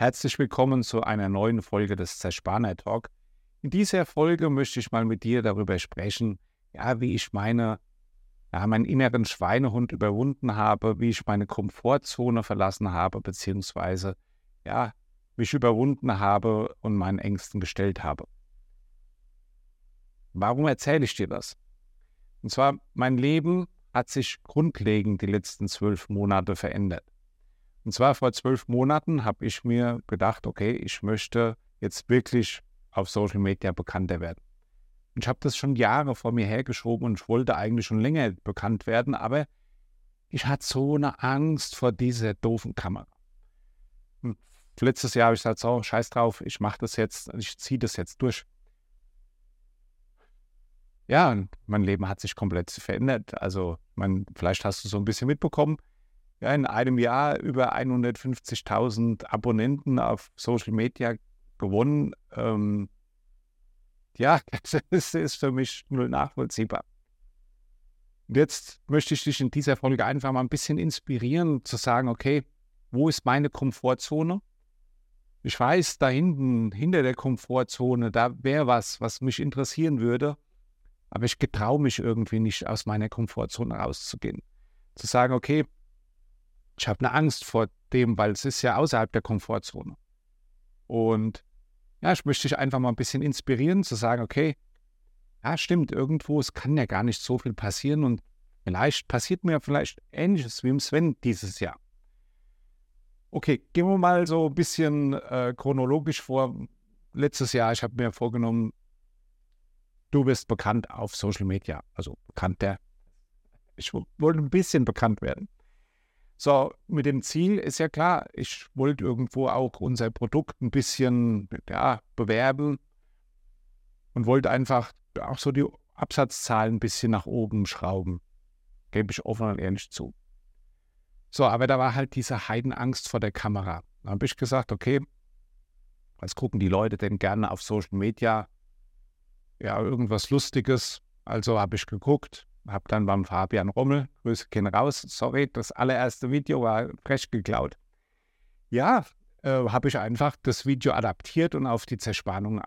Herzlich willkommen zu einer neuen Folge des Zerspaner Talk. In dieser Folge möchte ich mal mit dir darüber sprechen, ja, wie ich meine, ja, meinen inneren Schweinehund überwunden habe, wie ich meine Komfortzone verlassen habe, beziehungsweise ja, mich überwunden habe und meinen Ängsten gestellt habe. Warum erzähle ich dir das? Und zwar, mein Leben hat sich grundlegend die letzten zwölf Monate verändert. Und zwar vor zwölf Monaten habe ich mir gedacht, okay, ich möchte jetzt wirklich auf Social Media bekannter werden. Und ich habe das schon Jahre vor mir hergeschoben und ich wollte eigentlich schon länger bekannt werden, aber ich hatte so eine Angst vor dieser doofen Kamera. Und letztes Jahr habe ich gesagt, so, scheiß drauf, ich mache das jetzt, ich ziehe das jetzt durch. Ja, und mein Leben hat sich komplett verändert. Also, man, vielleicht hast du so ein bisschen mitbekommen ja, in einem Jahr über 150.000 Abonnenten auf Social Media gewonnen. Ähm, ja, das ist für mich null nachvollziehbar. Und jetzt möchte ich dich in dieser Folge einfach mal ein bisschen inspirieren, zu sagen, okay, wo ist meine Komfortzone? Ich weiß, da hinten, hinter der Komfortzone, da wäre was, was mich interessieren würde, aber ich getraue mich irgendwie nicht, aus meiner Komfortzone rauszugehen. Zu sagen, okay, ich habe eine Angst vor dem, weil es ist ja außerhalb der Komfortzone. Und ja, ich möchte dich einfach mal ein bisschen inspirieren, zu sagen, okay, ja, stimmt, irgendwo, es kann ja gar nicht so viel passieren und vielleicht passiert mir vielleicht Ähnliches wie im Sven dieses Jahr. Okay, gehen wir mal so ein bisschen äh, chronologisch vor. Letztes Jahr, ich habe mir vorgenommen, du wirst bekannt auf Social Media, also bekannter. Ich wollte ein bisschen bekannt werden. So, mit dem Ziel ist ja klar, ich wollte irgendwo auch unser Produkt ein bisschen ja, bewerben und wollte einfach auch so die Absatzzahlen ein bisschen nach oben schrauben. Gebe ich offen und ehrlich zu. So, aber da war halt diese Heidenangst vor der Kamera. Da habe ich gesagt, okay, was gucken die Leute denn gerne auf Social Media? Ja, irgendwas Lustiges. Also habe ich geguckt, habe dann beim Fabian Rommel, Grüße gehen raus, sorry, das allererste Video war frech geklaut. Ja, äh, habe ich einfach das Video adaptiert und auf die Zerspannung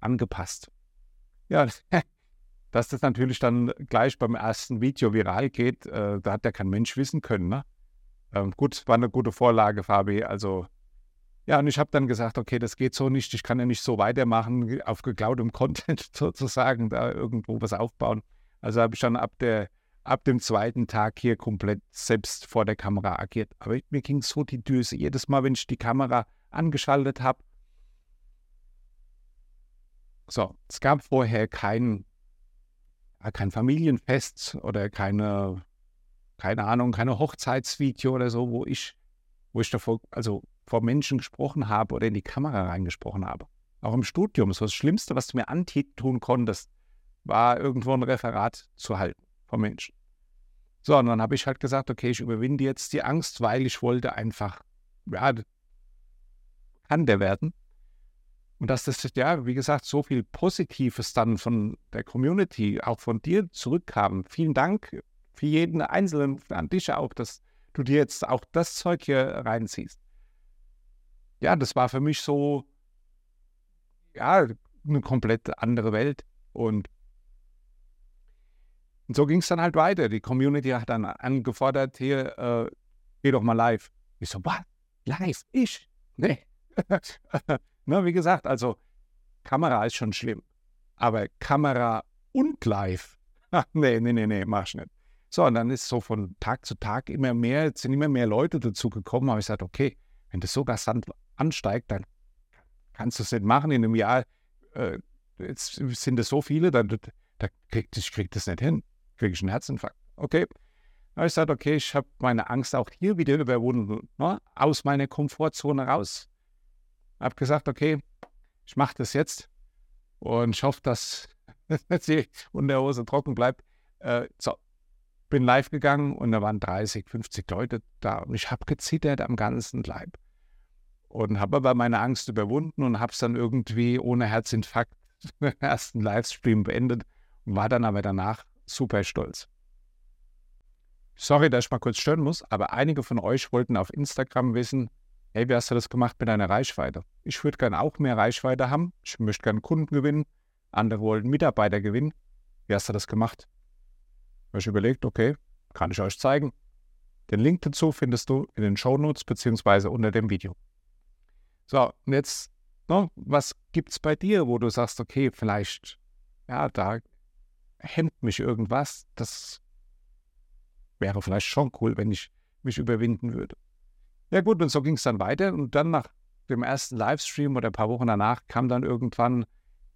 angepasst. Ja, dass das natürlich dann gleich beim ersten Video viral geht, äh, da hat ja kein Mensch wissen können. Ne? Ähm, gut, war eine gute Vorlage, Fabi. Also, ja, und ich habe dann gesagt, okay, das geht so nicht. Ich kann ja nicht so weitermachen, auf geklautem Content sozusagen, da irgendwo was aufbauen. Also habe ich dann ab, der, ab dem zweiten Tag hier komplett selbst vor der Kamera agiert. Aber mir ging so die Düse. Jedes Mal, wenn ich die Kamera angeschaltet habe. So, es gab vorher kein, kein Familienfest oder keine, keine Ahnung, keine Hochzeitsvideo oder so, wo ich, wo ich davor, also vor Menschen gesprochen habe oder in die Kamera reingesprochen habe. Auch im Studium, so das Schlimmste, was du mir antun konntest, war irgendwo ein Referat zu halten vom Menschen. So, und dann habe ich halt gesagt, okay, ich überwinde jetzt die Angst, weil ich wollte einfach, ja, kann der werden. Und dass das, ja, wie gesagt, so viel Positives dann von der Community, auch von dir zurückkam. Vielen Dank für jeden Einzelnen, an dich auch, dass du dir jetzt auch das Zeug hier reinziehst. Ja, das war für mich so, ja, eine komplett andere Welt. Und und so ging es dann halt weiter. Die Community hat dann angefordert, hier, äh, geh doch mal live. Ich so, was? Live? Ich? Nee. ne, wie gesagt, also Kamera ist schon schlimm. Aber Kamera und live? nee, nee, nee, nee, mach's nicht. So, und dann ist so von Tag zu Tag immer mehr, sind immer mehr Leute dazu gekommen. Habe ich gesagt, okay, wenn das so rasant ansteigt, dann kannst du es nicht machen. In einem Jahr äh, jetzt sind es so viele, dann da krieg, ich krieg das nicht hin kriege ich einen Herzinfarkt. Okay. Da habe ich gesagt, okay, ich habe meine Angst auch hier wieder überwunden, ne? aus meiner Komfortzone raus. Habe gesagt, okay, ich mache das jetzt und ich hoffe, dass die Unterhose trocken bleibt. Äh, so, bin live gegangen und da waren 30, 50 Leute da und ich habe gezittert am ganzen Leib. Und habe aber meine Angst überwunden und habe es dann irgendwie ohne Herzinfarkt den ersten Livestream beendet und war dann aber danach super stolz. Sorry, dass ich mal kurz stören muss, aber einige von euch wollten auf Instagram wissen, hey, wie hast du das gemacht mit deiner Reichweite? Ich würde gerne auch mehr Reichweite haben. Ich möchte gerne Kunden gewinnen. Andere wollen Mitarbeiter gewinnen. Wie hast du das gemacht? Habe ich überlegt, okay, kann ich euch zeigen. Den Link dazu findest du in den Shownotes beziehungsweise unter dem Video. So, und jetzt, no, ne, was gibt es bei dir, wo du sagst, okay, vielleicht, ja, da hemmt mich irgendwas. Das wäre vielleicht schon cool, wenn ich mich überwinden würde. Ja gut, und so ging es dann weiter. Und dann nach dem ersten Livestream oder ein paar Wochen danach kam dann irgendwann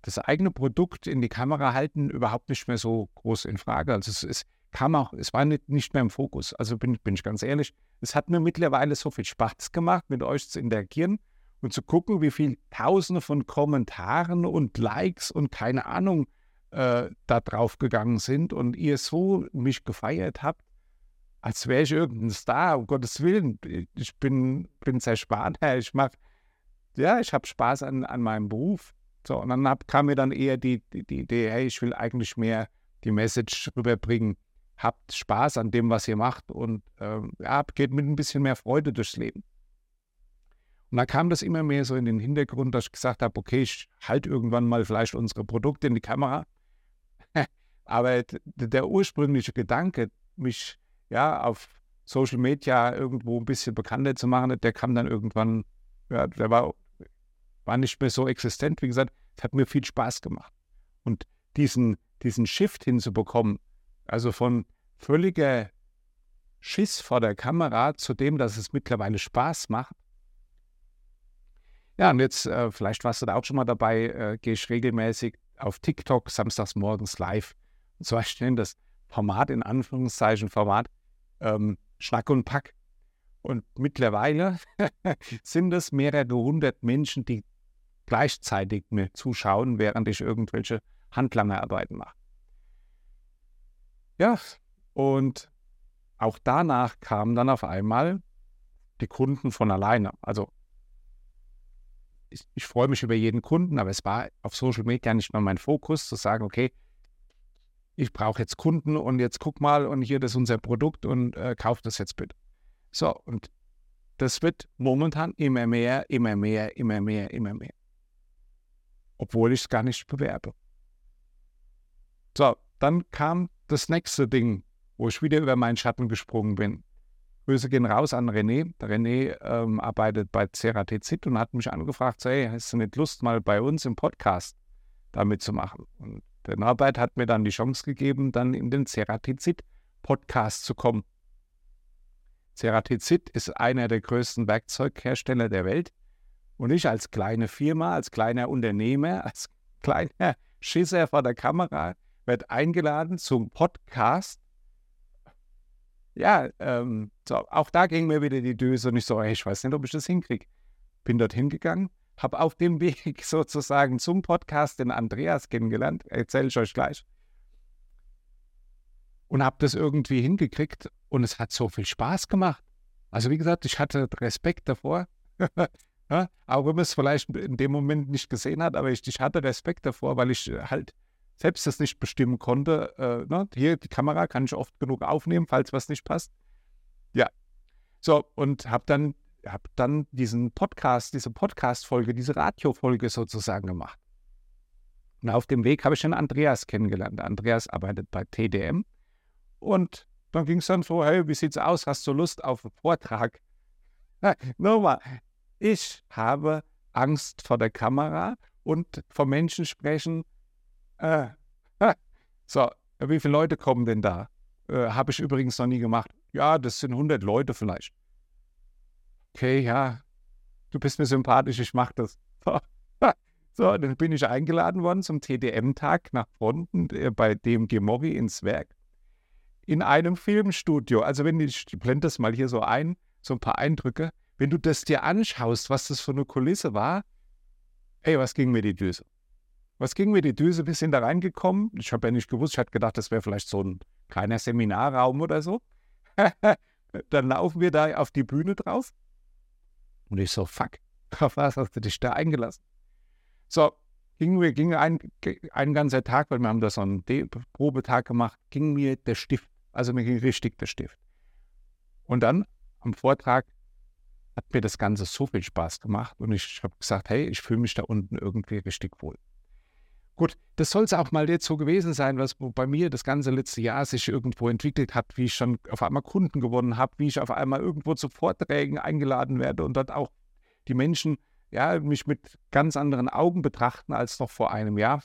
das eigene Produkt in die Kamera halten überhaupt nicht mehr so groß in Frage. Also es, es kam auch, es war nicht, nicht mehr im Fokus. Also bin, bin ich ganz ehrlich, es hat mir mittlerweile so viel Spaß gemacht, mit euch zu interagieren und zu gucken, wie viele Tausende von Kommentaren und Likes und keine Ahnung äh, da drauf gegangen sind und ihr so mich gefeiert habt als wäre ich irgendein Star, um Gottes Willen. Ich bin, bin sehr Spaner, ich mache, ja, ich habe Spaß an, an meinem Beruf. So, und dann hab, kam mir dann eher die, die, die Idee, hey, ich will eigentlich mehr die Message rüberbringen. Habt Spaß an dem, was ihr macht und äh, ja, geht mit ein bisschen mehr Freude durchs Leben. Und da kam das immer mehr so in den Hintergrund, dass ich gesagt habe, okay, ich halte irgendwann mal vielleicht unsere Produkte in die Kamera. Aber der ursprüngliche Gedanke, mich ja, auf Social Media irgendwo ein bisschen bekannter zu machen, der kam dann irgendwann, ja, der war, war nicht mehr so existent. Wie gesagt, es hat mir viel Spaß gemacht. Und diesen, diesen Shift hinzubekommen, also von völliger Schiss vor der Kamera zu dem, dass es mittlerweile Spaß macht. Ja, und jetzt, äh, vielleicht warst du da auch schon mal dabei, äh, gehe ich regelmäßig auf TikTok samstags morgens live. Und zwar das Format in Anführungszeichen Format ähm, Schnack und Pack. Und mittlerweile sind es mehrere hundert Menschen, die gleichzeitig mir zuschauen, während ich irgendwelche Handlangerarbeiten mache. Ja, und auch danach kamen dann auf einmal die Kunden von alleine. Also ich, ich freue mich über jeden Kunden, aber es war auf Social Media nicht mehr mein Fokus, zu sagen, okay, ich brauche jetzt Kunden und jetzt guck mal und hier das ist unser Produkt und äh, kauf das jetzt bitte. So, und das wird momentan immer mehr, immer mehr, immer mehr, immer mehr. Obwohl ich es gar nicht bewerbe. So, dann kam das nächste Ding, wo ich wieder über meinen Schatten gesprungen bin. Grüße gehen raus an René. Der René ähm, arbeitet bei Ceratizid und hat mich angefragt, so, hey, hast du nicht Lust, mal bei uns im Podcast damit zu machen? Und Norbert hat mir dann die Chance gegeben, dann in den Ceratizid-Podcast zu kommen. Ceratizid ist einer der größten Werkzeughersteller der Welt. Und ich als kleine Firma, als kleiner Unternehmer, als kleiner Schisser vor der Kamera, werde eingeladen zum Podcast. Ja, ähm, so, auch da ging mir wieder die Döse und ich so, hey, ich weiß nicht, ob ich das hinkriege. Bin dorthin gegangen, habe auf dem Weg sozusagen zum Podcast den Andreas kennengelernt, erzähle ich euch gleich. Und habe das irgendwie hingekriegt und es hat so viel Spaß gemacht. Also wie gesagt, ich hatte Respekt davor. ja, auch wenn man es vielleicht in dem Moment nicht gesehen hat, aber ich, ich, hatte Respekt davor, weil ich halt selbst das nicht bestimmen konnte. Äh, ne? Hier, die Kamera kann ich oft genug aufnehmen, falls was nicht passt. Ja. So, und habe dann habe dann diesen Podcast, diese Podcast-Folge, diese Radio-Folge sozusagen gemacht. Und auf dem Weg habe ich dann Andreas kennengelernt. Andreas arbeitet bei TDM. Und dann ging es dann so, hey, wie sieht's aus? Hast du Lust auf einen Vortrag? Nochmal, ich habe Angst vor der Kamera und vor Menschen sprechen. Äh, so, wie viele Leute kommen denn da? Äh, habe ich übrigens noch nie gemacht. Ja, das sind 100 Leute vielleicht okay, ja, du bist mir sympathisch, ich mach das. So, dann bin ich eingeladen worden zum TDM-Tag nach Fronten äh, bei DMG Mori ins Werk. In einem Filmstudio. Also, wenn ich, ich blende das mal hier so ein, so ein paar Eindrücke. Wenn du das dir anschaust, was das für eine Kulisse war, ey, was ging mir die Düse? Was ging mir die Düse? Wir sind da reingekommen. Ich habe ja nicht gewusst, ich hatte gedacht, das wäre vielleicht so ein kleiner Seminarraum oder so. dann laufen wir da auf die Bühne drauf und ich so, fuck, auf was hast du dich da eingelassen? So, ging mir, ging ein, ein ganzer Tag, weil wir haben da so einen De Probetag gemacht, ging mir der Stift, also mir ging richtig der Stift. Und dann am Vortrag hat mir das Ganze so viel Spaß gemacht und ich habe gesagt, hey, ich fühle mich da unten irgendwie richtig wohl. Gut, das soll es auch mal jetzt so gewesen sein, was bei mir das ganze letzte Jahr sich irgendwo entwickelt hat, wie ich schon auf einmal Kunden gewonnen habe, wie ich auf einmal irgendwo zu Vorträgen eingeladen werde und dort auch die Menschen ja, mich mit ganz anderen Augen betrachten als noch vor einem Jahr.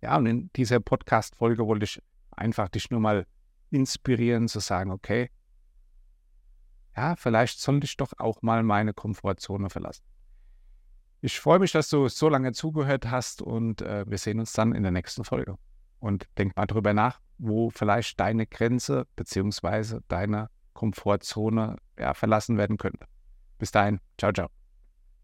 Ja, und in dieser Podcast-Folge wollte ich einfach dich nur mal inspirieren, zu sagen, okay, ja, vielleicht sollte ich doch auch mal meine Komfortzone verlassen. Ich freue mich, dass du so lange zugehört hast und äh, wir sehen uns dann in der nächsten Folge. Und denk mal drüber nach, wo vielleicht deine Grenze bzw. deine Komfortzone ja, verlassen werden könnte. Bis dahin, ciao, ciao.